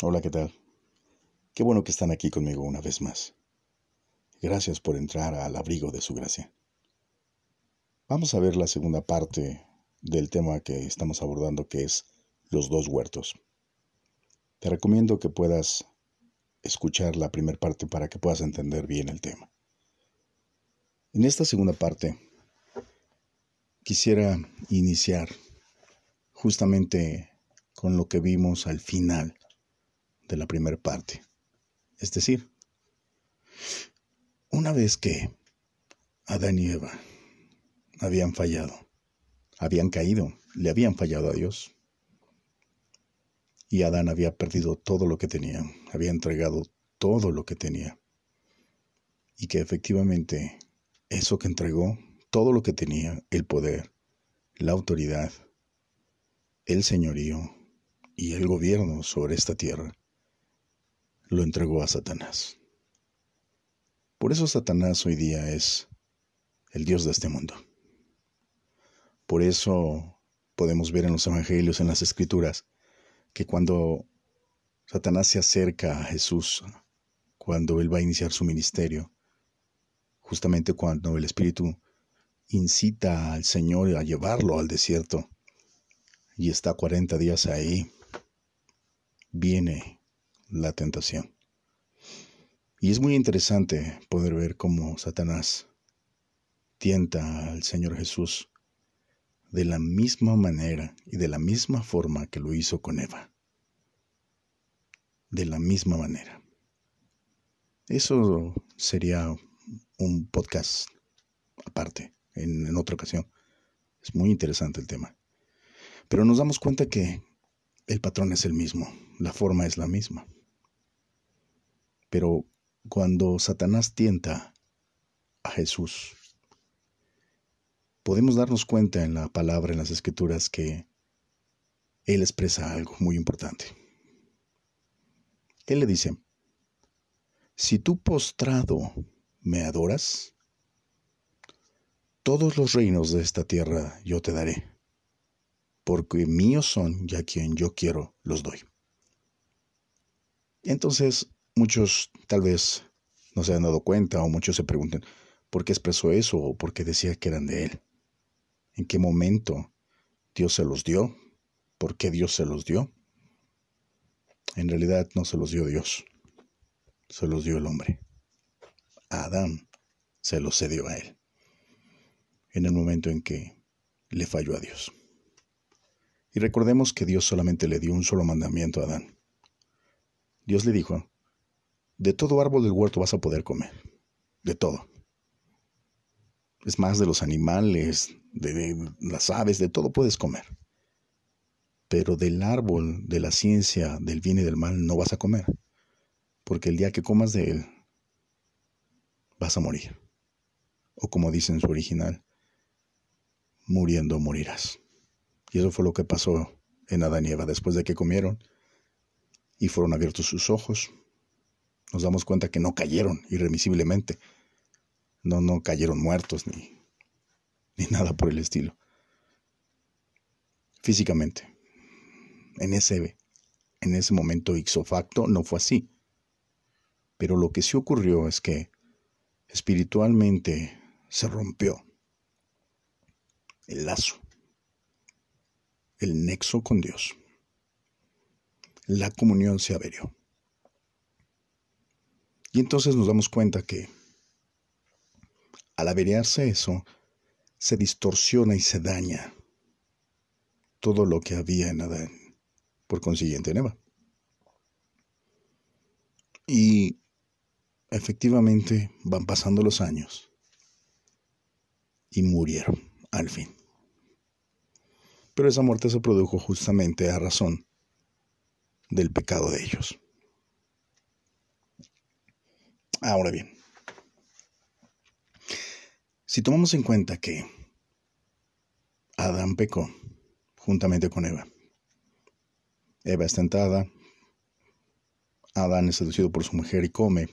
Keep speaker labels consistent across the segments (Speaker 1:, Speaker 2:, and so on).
Speaker 1: Hola, ¿qué tal? Qué bueno que están aquí conmigo una vez más. Gracias por entrar al abrigo de su gracia. Vamos a ver la segunda parte del tema que estamos abordando, que es los dos huertos. Te recomiendo que puedas escuchar la primera parte para que puedas entender bien el tema. En esta segunda parte, quisiera iniciar justamente con lo que vimos al final de la primera parte. Es decir, una vez que Adán y Eva habían fallado, habían caído, le habían fallado a Dios, y Adán había perdido todo lo que tenía, había entregado todo lo que tenía, y que efectivamente eso que entregó, todo lo que tenía, el poder, la autoridad, el señorío y el gobierno sobre esta tierra, lo entregó a Satanás. Por eso Satanás hoy día es el Dios de este mundo. Por eso podemos ver en los evangelios, en las escrituras, que cuando Satanás se acerca a Jesús, cuando él va a iniciar su ministerio, justamente cuando el Espíritu incita al Señor a llevarlo al desierto y está 40 días ahí, viene la tentación. Y es muy interesante poder ver cómo Satanás tienta al Señor Jesús de la misma manera y de la misma forma que lo hizo con Eva. De la misma manera. Eso sería un podcast aparte, en, otra ocasión. Es muy interesante el tema. Pero nos damos cuenta que el patrón es el mismo, la forma es la misma. Pero cuando Satanás tienta a Jesús, podemos darnos cuenta en la palabra, en las escrituras, que Él expresa algo muy importante. Él le dice, si tú postrado me adoras, todos los reinos de esta tierra yo te daré, porque míos son y a quien yo quiero los doy. Entonces Muchos tal vez no se han dado cuenta o muchos se preguntan por qué expresó eso o por qué decía que eran de él. ¿En qué momento Dios se los dio? ¿Por qué Dios se los dio? En realidad no se los dio Dios, se los dio el hombre. Adán se los cedió a él, en el momento en que le falló a Dios. Y recordemos que Dios solamente le dio un solo mandamiento a Adán. Dios le dijo de todo árbol del huerto vas a poder comer. De todo. Es más, de los animales, de, las aves, de todo puedes comer. Pero del árbol de la ciencia del bien y del mal no vas a comer. Porque el día que comas de él, vas a morir. O como dice en su original, muriendo morirás. Y eso fue lo que pasó en Adán y Eva después de que comieron y fueron abiertos sus ojos nos damos cuenta que no cayeron irremisiblemente. No, no cayeron muertos ni, ni nada por el estilo. Físicamente, en ese, en ese momento ixofacto no fue así. Pero lo que sí ocurrió es que espiritualmente se rompió el lazo, el nexo con Dios. La comunión se averió. Y entonces nos damos cuenta que al averiarse eso, se distorsiona y se daña todo lo que había en Adán, por consiguiente en Eva. Y efectivamente van pasando los años y murieron al fin. Pero esa muerte se produjo justamente a razón del pecado de ellos. Ahora bien, si tomamos en cuenta que Adán pecó juntamente con Eva, Eva es tentada, Adán es seducido por su mujer y come,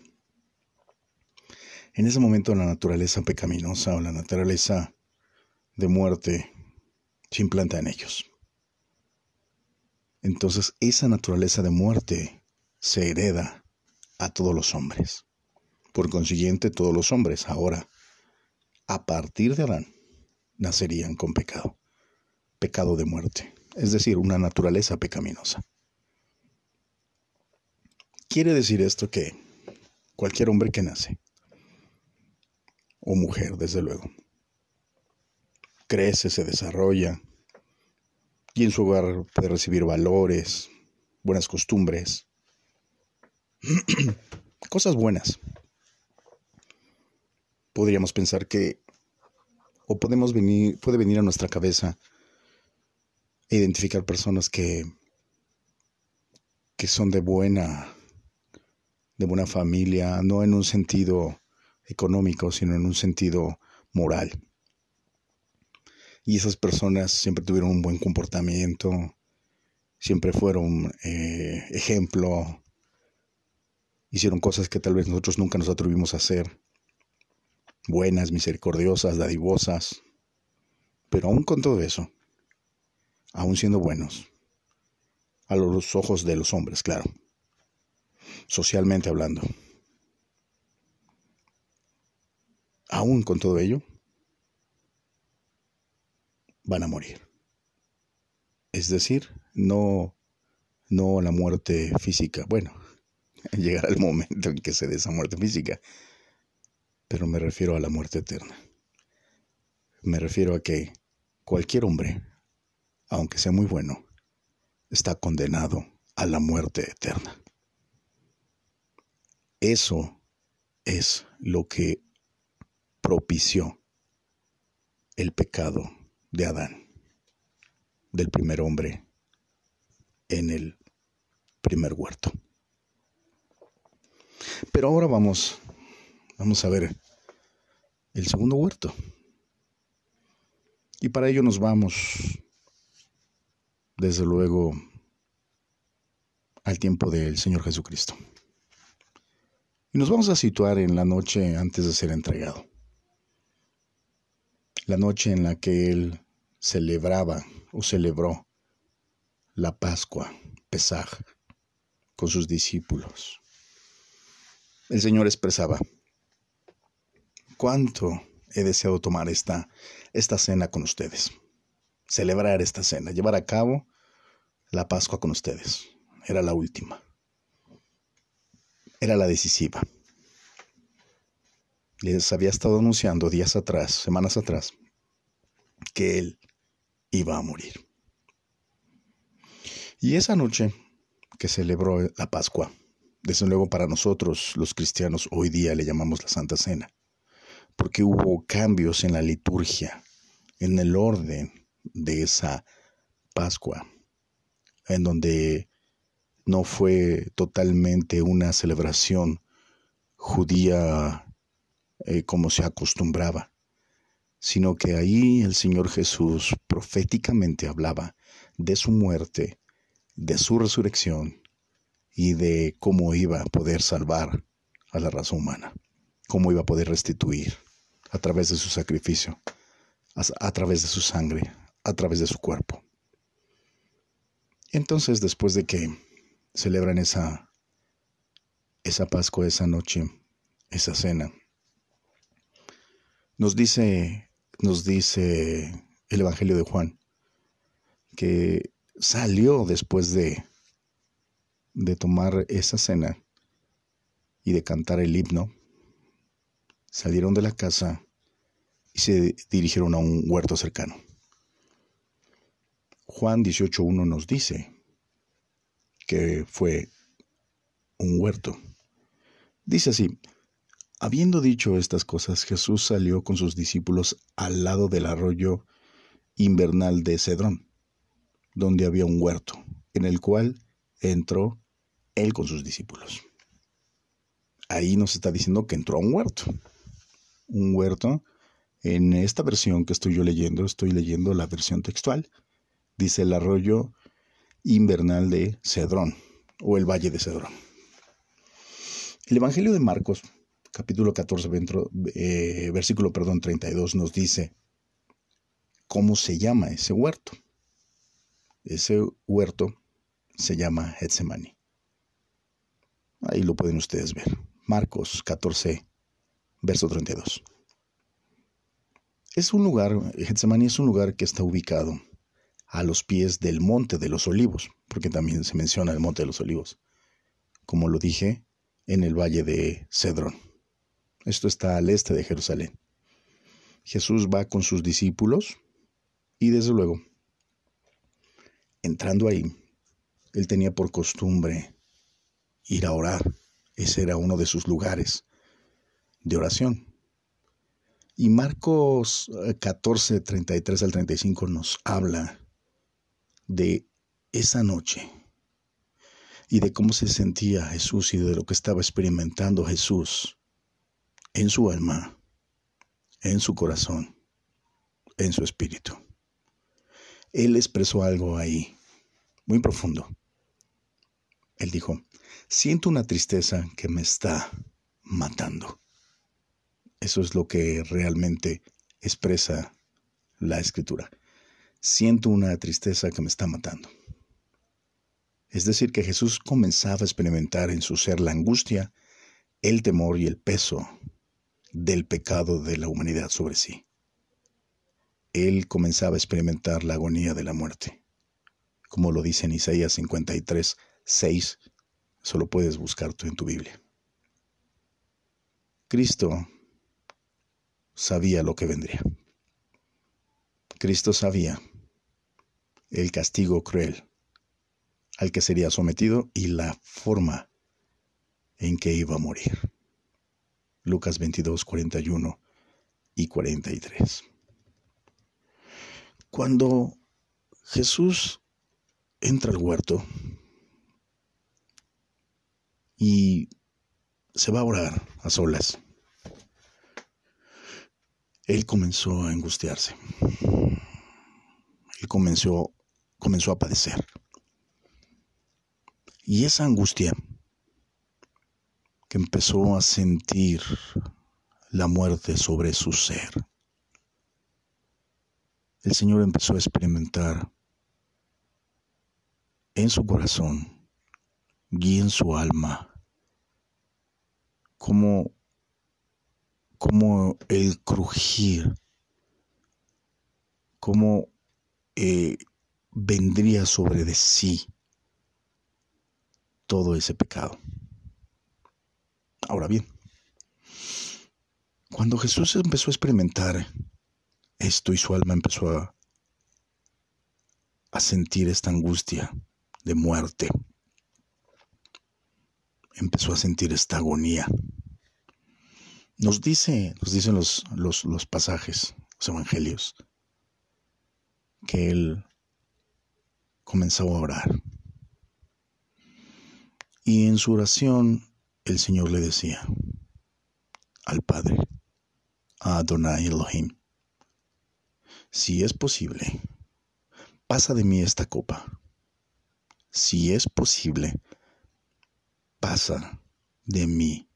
Speaker 1: en ese momento la naturaleza pecaminosa o la naturaleza de muerte se implanta en ellos. Entonces esa naturaleza de muerte se hereda a todos los hombres. Por consiguiente, todos los hombres ahora, a partir de Adán, nacerían con pecado, pecado de muerte, es decir, una naturaleza pecaminosa. Quiere decir esto que cualquier hombre que nace, o mujer, desde luego, crece, se desarrolla, y en su hogar puede recibir valores, buenas costumbres, cosas buenas. Podríamos pensar que, o podemos venir, puede venir a nuestra cabeza e identificar personas que, que son de buena, de buena familia, no en un sentido económico, sino en un sentido moral. Y esas personas siempre tuvieron un buen comportamiento, siempre fueron eh, ejemplo, hicieron cosas que tal vez nosotros nunca nos atrevimos a hacer, buenas, misericordiosas, dadivosas, pero aún con todo eso, aún siendo buenos, a los ojos de los hombres, claro, socialmente hablando, aún con todo ello, van a morir. Es decir, no, no la muerte física. Bueno, llegará el momento en que se dé esa muerte física, pero me refiero a la muerte eterna. Me refiero a que cualquier hombre, aunque sea muy bueno, está condenado a la muerte eterna. Eso es lo que propició el pecado de Adán, del primer hombre en el primer huerto. Pero ahora vamos, vamos a ver el segundo huerto. Y para ello nos vamos, desde luego, al tiempo del Señor Jesucristo. Y nos vamos a situar en la noche antes de ser entregado. La noche en la que Él celebraba o celebró la Pascua, Pesaj, con sus discípulos. El Señor expresaba, ¿cuánto he deseado tomar esta, esta cena con ustedes? Celebrar esta cena, llevar a cabo la Pascua con ustedes. Era la última. Era la decisiva. Les había estado anunciando días atrás, semanas atrás, que Él iba a morir. Y esa noche que celebró la Pascua, desde luego para nosotros los cristianos hoy día le llamamos la Santa Cena, porque hubo cambios en la liturgia, en el orden de esa Pascua, en donde no fue totalmente una celebración judía eh, como se acostumbraba, sino que ahí el Señor Jesús proféticamente hablaba de su muerte, de su resurrección y de cómo iba a poder salvar a la raza humana, cómo iba a poder restituir a través de su sacrificio, a, través de su sangre, a través de su cuerpo. Entonces, después de que celebran esa, esa Pascua, esa noche, esa cena, nos dice nos dice el Evangelio de Juan, que salió después de, de tomar esa cena y de cantar el himno, salieron de la casa y se dirigieron a un huerto cercano. Juan 18.1 nos dice que fue un huerto. Dice así, Habiendo dicho estas cosas, Jesús salió con sus discípulos al lado del arroyo invernal de Cedrón, donde había un huerto, en el cual entró él con sus discípulos. Ahí nos está diciendo que entró a un huerto. Un huerto, en esta versión que estoy yo leyendo, estoy leyendo la versión textual, dice el arroyo invernal de Cedrón, o el valle de Cedrón. El Evangelio de Marcos capítulo 14, eh, versículo perdón, 32 nos dice cómo se llama ese huerto. Ese huerto se llama Getsemani. Ahí lo pueden ustedes ver. Marcos 14, verso 32. Es un lugar, Getsemaní es un lugar que está ubicado a los pies del Monte de los Olivos, porque también se menciona el Monte de los Olivos, como lo dije, en el valle de Cedrón. Esto está al este de Jerusalén. Jesús va con sus discípulos y desde luego, entrando ahí, él tenía por costumbre ir a orar. Ese era uno de sus lugares de oración. Y Marcos 14, eh, 33 al 35 nos habla de esa noche y de cómo se sentía Jesús y de lo que estaba experimentando Jesús en su alma, en su corazón, en su espíritu. Él expresó algo ahí, muy profundo. Él dijo, siento una tristeza que me está matando. Eso es lo que realmente expresa la escritura. Siento una tristeza que me está matando. Es decir, que Jesús comenzaba a experimentar en su ser la angustia, el temor y el peso del pecado de la humanidad sobre sí. Él comenzaba a experimentar la agonía de la muerte, como lo dice en Isaías 53, 6, solo puedes buscar tú en tu Biblia. Cristo sabía lo que vendría. Cristo sabía el castigo cruel al que sería sometido y la forma en que iba a morir. Lucas 22, 41 y 43. Cuando Jesús entra al huerto y se va a orar a solas, él comenzó a angustiarse. Él comenzó, comenzó a padecer. Y esa angustia que empezó a sentir la muerte sobre su ser, el Señor empezó a experimentar en su corazón y en su alma como como el crujir, como eh, vendría sobre de sí todo ese pecado. Ahora bien, cuando Jesús empezó a experimentar esto y su alma empezó a, a sentir esta angustia de muerte, empezó a sentir esta agonía, nos dice, nos dicen los, los, los pasajes, los evangelios, que él comenzó a orar. Y en su oración el Señor le decía al Padre, a Adonai Elohim, si es posible, pasa de mí esta copa. Si es posible, pasa de mí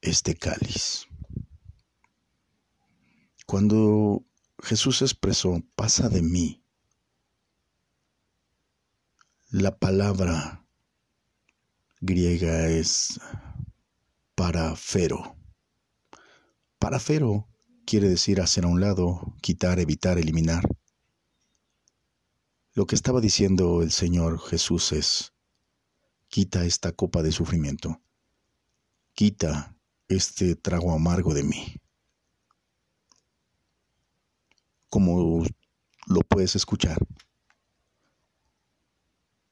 Speaker 1: este cáliz. Cuando Jesús expresó, pasa de mí, la palabra griega es parafero. Parafero quiere decir hacer a un lado, quitar, evitar, eliminar. Lo que estaba diciendo el Señor Jesús es, quita esta copa de sufrimiento, quita este trago amargo de mí. Como lo puedes escuchar,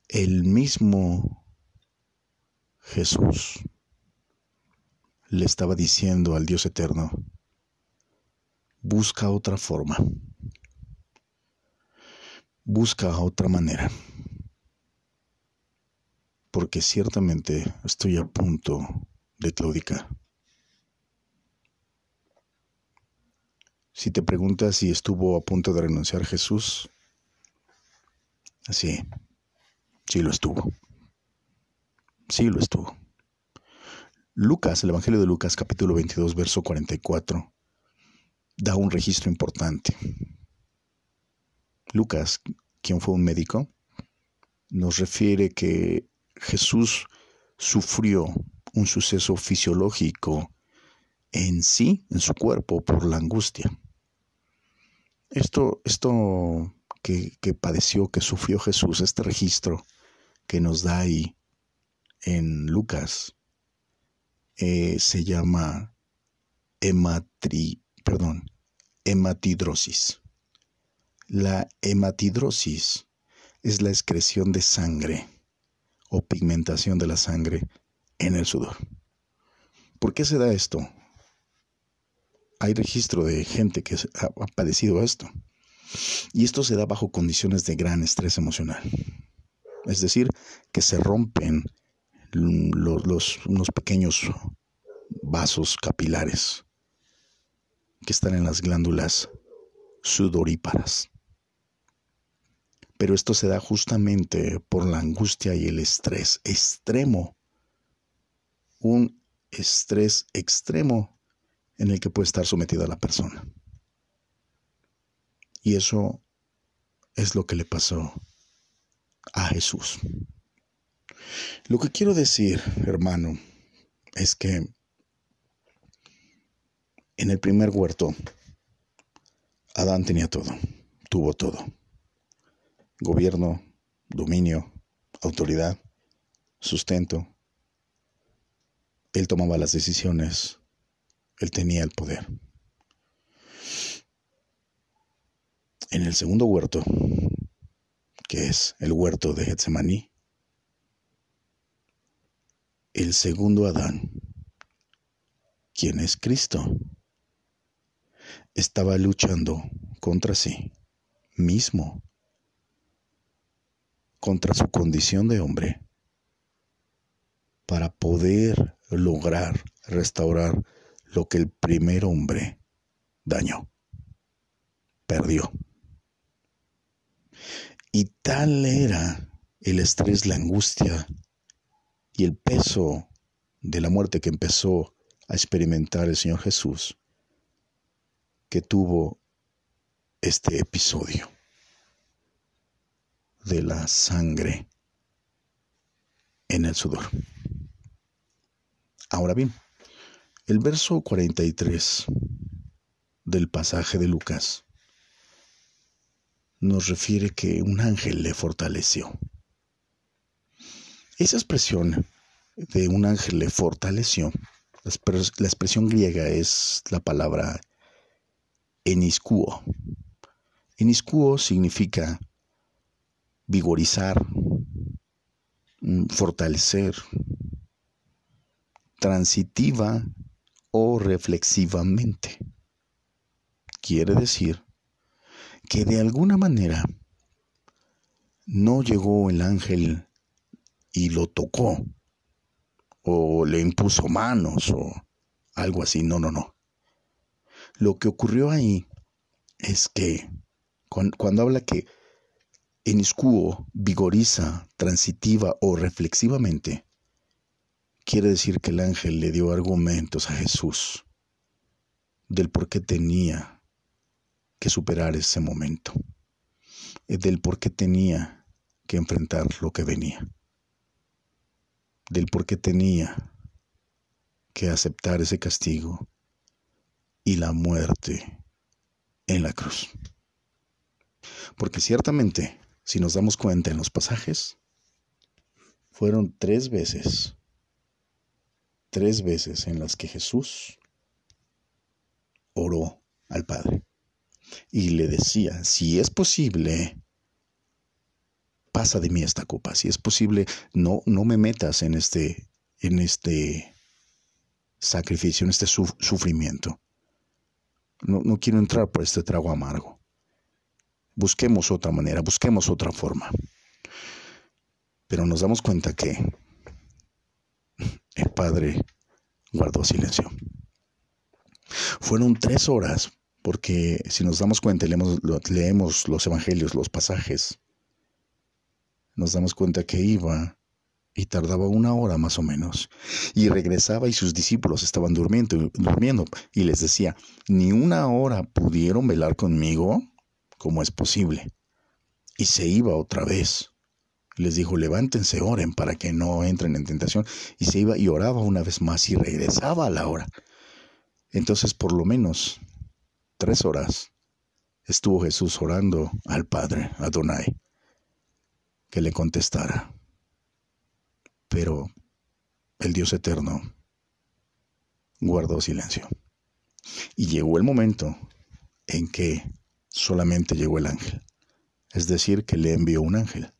Speaker 1: el mismo Jesús le estaba diciendo al Dios eterno, busca otra forma, busca otra manera, porque ciertamente estoy a punto de claudicar. Si te preguntas si estuvo a punto de renunciar Jesús, sí, sí lo estuvo. Sí lo estuvo. Lucas, el Evangelio de Lucas capítulo 22, verso 44, da un registro importante. Lucas, quien fue un médico, nos refiere que Jesús sufrió un suceso fisiológico en sí, en su cuerpo, por la angustia. Esto, esto que, padeció, que sufrió Jesús, este registro que nos da ahí en Lucas, eh, se llama hematri, perdón, hematidrosis. La hematidrosis es la excreción de sangre o pigmentación de la sangre en el sudor. ¿Por qué se da esto? Hay registro de gente que ha padecido esto. Y esto se da bajo condiciones de gran estrés emocional. Es decir, que se rompen los, unos pequeños vasos capilares que están en las glándulas sudoríparas. Pero esto se da justamente por la angustia y el estrés extremo. Un estrés extremo en el que puede estar sometida la persona. Y eso es lo que le pasó a Jesús. Lo que quiero decir, hermano, es que en el primer huerto, Adán tenía todo, tuvo todo gobierno, dominio, autoridad, sustento. Él tomaba las decisiones, él tenía el poder. En el segundo huerto, que es el huerto de Getsemaní, el segundo Adán, quien es Cristo, estaba luchando contra sí mismo contra su condición de hombre para poder lograr restaurar lo que el primer hombre dañó, perdió. Y tal era el estrés, la angustia y el peso de la muerte que empezó a experimentar el Señor Jesús, que tuvo este episodio de la sangre en el sudor. Ahora bien, el verso 43 del pasaje de Lucas nos refiere que un ángel le fortaleció. Esa expresión de un ángel le fortaleció, la expresión griega es la palabra eniscuo. Eniscuo significa vigorizar, mm, fortalecer, transitiva o reflexivamente. Quiere decir que de alguna manera no llegó el ángel y lo tocó o le impuso manos o algo así. No, no, no. Lo que ocurrió ahí es que cuando, habla que en vigoriza, transitiva o reflexivamente, quiere decir que el ángel le dio argumentos a Jesús del por qué tenía que superar ese momento, del por qué tenía que enfrentar lo que venía, del por qué tenía que aceptar ese castigo y la muerte en la cruz. Porque ciertamente si nos damos cuenta en los pasajes, fueron tres veces, tres veces en las que Jesús oró al Padre y le decía, si es posible, pasa de mí esta copa, si es posible, no, no me metas en este, en este sacrificio, en este sufrimiento. No, no quiero entrar por este trago amargo busquemos otra manera, busquemos otra forma. Pero nos damos cuenta que el Padre guardó silencio. Fueron tres horas, porque si nos damos cuenta leemos, leemos los evangelios, los pasajes, nos damos cuenta que iba y tardaba una hora más o menos. Y regresaba y sus discípulos estaban durmiendo, durmiendo y les decía, ni una hora pudieron velar conmigo. ¿Cómo es posible? Y se iba otra vez. Les dijo, levántense, oren para que no entren en tentación. Y se iba y oraba una vez más y regresaba a la hora. Entonces, por lo menos tres horas estuvo Jesús orando al Padre, Adonai, que le contestara. Pero el Dios eterno guardó silencio. Y llegó el momento en que solamente llegó el ángel, es decir, que le envió un ángel.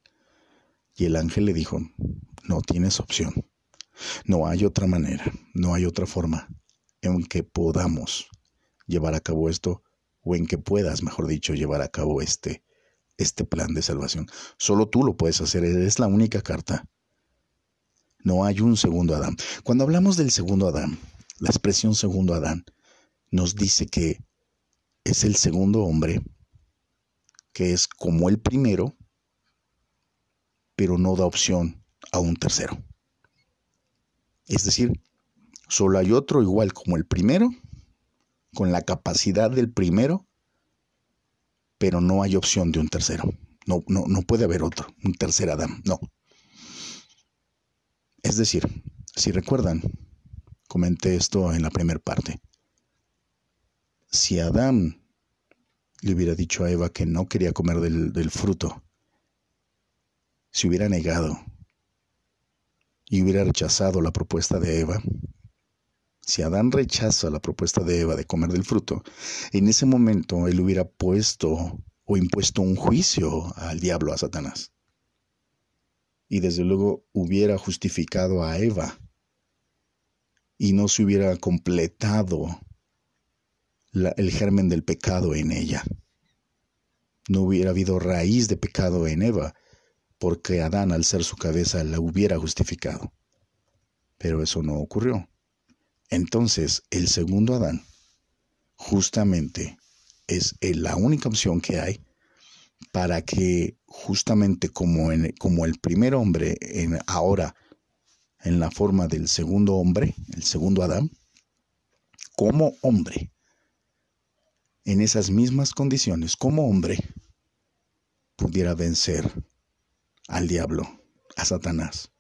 Speaker 1: Y el ángel le dijo, no tienes opción, no hay otra manera, no hay otra forma en que podamos llevar a cabo esto o en que puedas, mejor dicho, llevar a cabo este, este plan de salvación. Solo tú lo puedes hacer, es la única carta. No hay un segundo Adán. Cuando hablamos del segundo Adán, la expresión segundo Adán nos dice que es el segundo hombre, que es como el primero, pero no da opción a un tercero. Es decir, solo hay otro igual como el primero, con la capacidad del primero, pero no hay opción de un tercero. No, no, no puede haber otro, un tercer Adán, no. Es decir, si recuerdan, comenté esto en la primera parte. Si Adán le hubiera dicho a Eva que no quería comer del, del fruto, si hubiera negado y hubiera rechazado la propuesta de Eva, si Adán rechaza la propuesta de Eva de comer del fruto, en ese momento él hubiera puesto o impuesto un juicio al diablo, a Satanás. Y desde luego hubiera justificado a Eva y no se hubiera completado el germen del pecado en ella. No hubiera habido raíz de pecado en Eva, porque Adán al ser su cabeza la hubiera justificado. Pero eso no ocurrió. Entonces, el segundo Adán justamente es la única opción que hay para que justamente como, como el primer hombre en, ahora en la forma del segundo hombre, el segundo Adán, como hombre, en esas mismas condiciones, como hombre, pudiera vencer al diablo, a Satanás,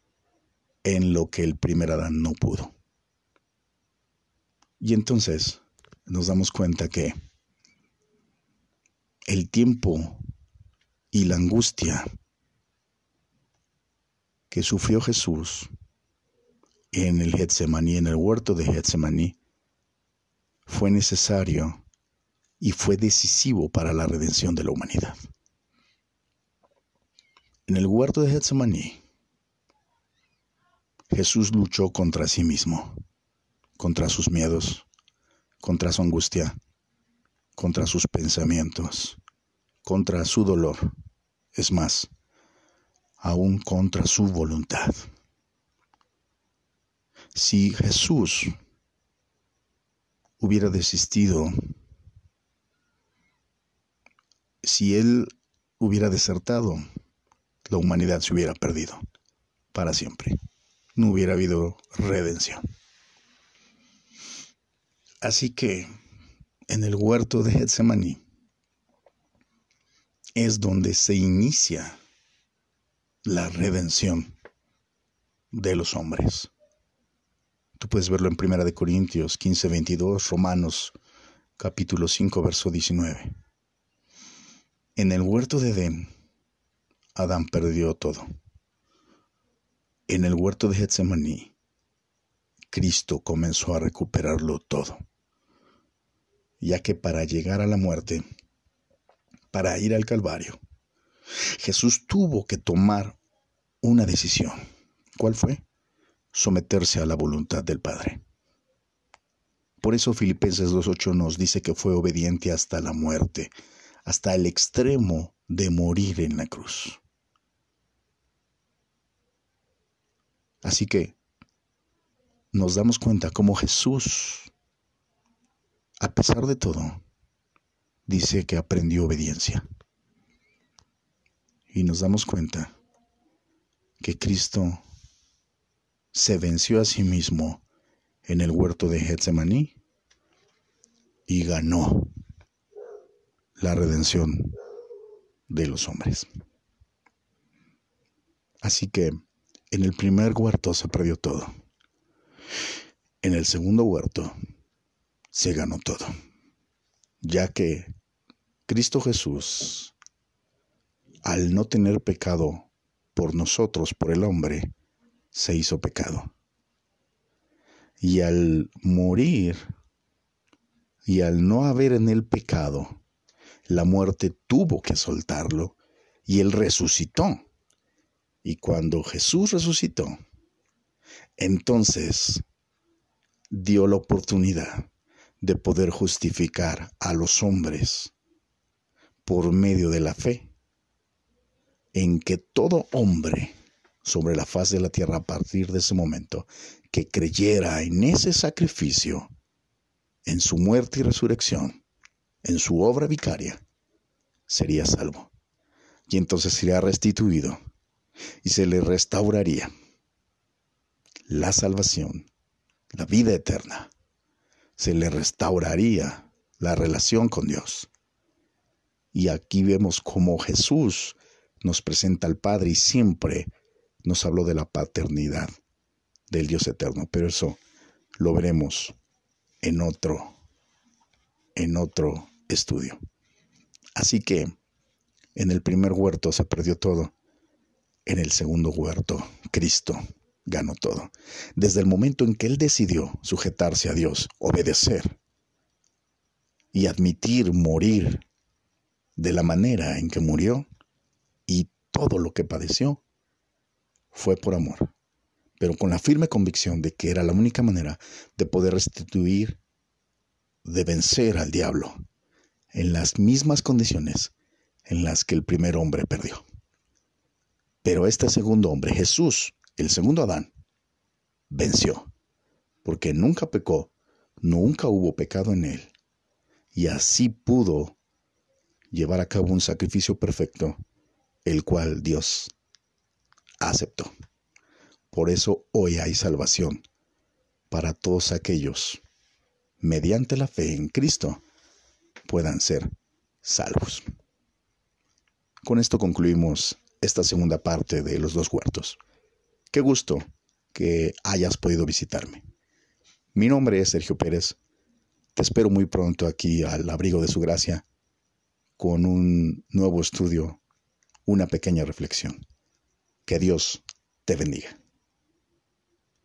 Speaker 1: en lo que el primer Adán no pudo. Y entonces nos damos cuenta que el tiempo y la angustia que sufrió Jesús en el Getsemaní, en el huerto de Getsemaní, fue necesario y fue decisivo para la redención de la humanidad. En el huerto de Getsemaní, Jesús luchó contra sí mismo contra sus miedos, contra su angustia, contra sus pensamientos, contra su dolor, es más, aún contra su voluntad. Si Jesús hubiera desistido, si Él hubiera desertado, la humanidad se hubiera perdido para siempre. No hubiera habido redención. Así que en el huerto de Getsemaní es donde se inicia la redención de los hombres. Tú puedes verlo en Primera de Corintios 15, 22, Romanos capítulo 5, verso 19. En el huerto de Edén, Adán perdió todo. En el huerto de Getsemaní, Cristo comenzó a recuperarlo todo ya que para llegar a la muerte, para ir al Calvario, Jesús tuvo que tomar una decisión. ¿Cuál fue? Someterse a la voluntad del Padre. Por eso Filipenses 2.8 nos dice que fue obediente hasta la muerte, hasta el extremo de morir en la cruz. Así que nos damos cuenta cómo Jesús a pesar de todo, dice que aprendió obediencia. Y nos damos cuenta que Cristo se venció a sí mismo en el huerto de Getsemaní y ganó la redención de los hombres. Así que en el primer huerto se perdió todo. En el segundo huerto se ganó todo, ya que Cristo Jesús, al no tener pecado por nosotros, por el hombre, se hizo pecado. Y al morir y al no haber en él pecado, la muerte tuvo que soltarlo y él resucitó. Y cuando Jesús resucitó, entonces dio la oportunidad de poder justificar a los hombres por medio de la fe en que todo hombre sobre la faz de la tierra a partir de ese momento que creyera en ese sacrificio, en su muerte y resurrección, en su obra vicaria, sería salvo. Y entonces sería restituido y se le restauraría la salvación, la vida eterna. Se le restauraría la relación con Dios. Y aquí vemos cómo Jesús nos presenta al Padre y siempre nos habló de la paternidad del Dios eterno. Pero eso lo veremos en otro, en otro estudio. Así que en el primer huerto se perdió todo. En el segundo huerto, Cristo ganó todo. Desde el momento en que Él decidió sujetarse a Dios, obedecer y admitir morir de la manera en que murió y todo lo que padeció, fue por amor, pero con la firme convicción de que era la única manera de poder restituir, de vencer al diablo en las mismas condiciones en las que el primer hombre perdió. Pero este segundo hombre, Jesús, el segundo Adán, venció, porque nunca pecó, nunca hubo pecado en él, y así pudo llevar a cabo un sacrificio perfecto, el cual Dios aceptó. Por eso hoy hay salvación para todos aquellos, mediante la fe en Cristo, puedan ser salvos. Con esto concluimos esta segunda parte de los dos huertos. Qué gusto que hayas podido visitarme. Mi nombre es Sergio Pérez. Te espero muy pronto aquí al abrigo de su gracia con un nuevo estudio, una pequeña reflexión. Que Dios te bendiga.